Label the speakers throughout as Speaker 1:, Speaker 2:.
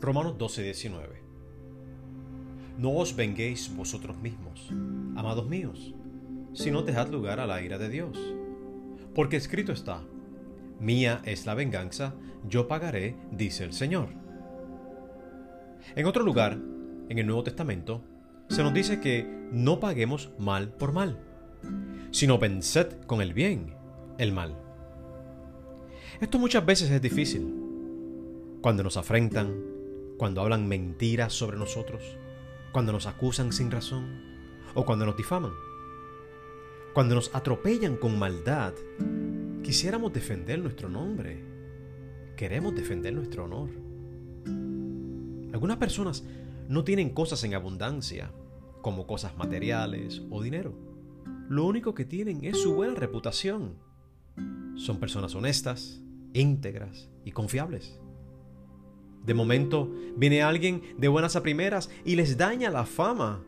Speaker 1: Romanos 12, 19. No os venguéis vosotros mismos, amados míos, sino dejad lugar a la ira de Dios. Porque escrito está, Mía es la venganza, yo pagaré, dice el Señor. En otro lugar, en el Nuevo Testamento, se nos dice que no paguemos mal por mal, sino venced con el bien el mal. Esto muchas veces es difícil. Cuando nos afrentan, cuando hablan mentiras sobre nosotros, cuando nos acusan sin razón o cuando nos difaman. Cuando nos atropellan con maldad, quisiéramos defender nuestro nombre. Queremos defender nuestro honor. Algunas personas no tienen cosas en abundancia, como cosas materiales o dinero. Lo único que tienen es su buena reputación. Son personas honestas, íntegras y confiables. De momento viene alguien de buenas a primeras y les daña la fama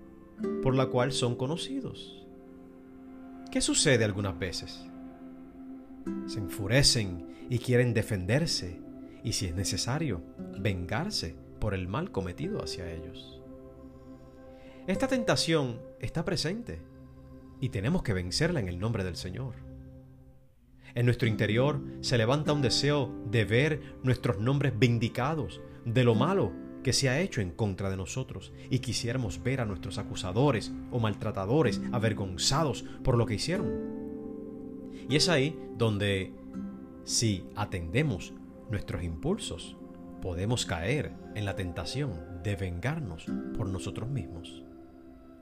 Speaker 1: por la cual son conocidos. ¿Qué sucede algunas veces? Se enfurecen y quieren defenderse y si es necesario, vengarse por el mal cometido hacia ellos. Esta tentación está presente y tenemos que vencerla en el nombre del Señor. En nuestro interior se levanta un deseo de ver nuestros nombres vindicados de lo malo que se ha hecho en contra de nosotros y quisiéramos ver a nuestros acusadores o maltratadores avergonzados por lo que hicieron. Y es ahí donde, si atendemos nuestros impulsos, podemos caer en la tentación de vengarnos por nosotros mismos.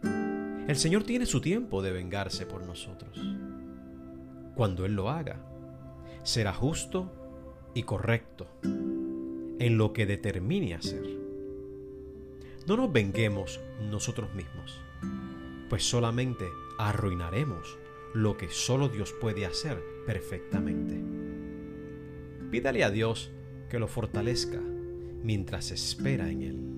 Speaker 1: El Señor tiene su tiempo de vengarse por nosotros cuando Él lo haga. Será justo y correcto en lo que determine hacer. No nos venguemos nosotros mismos, pues solamente arruinaremos lo que solo Dios puede hacer perfectamente. Pídale a Dios que lo fortalezca mientras espera en Él.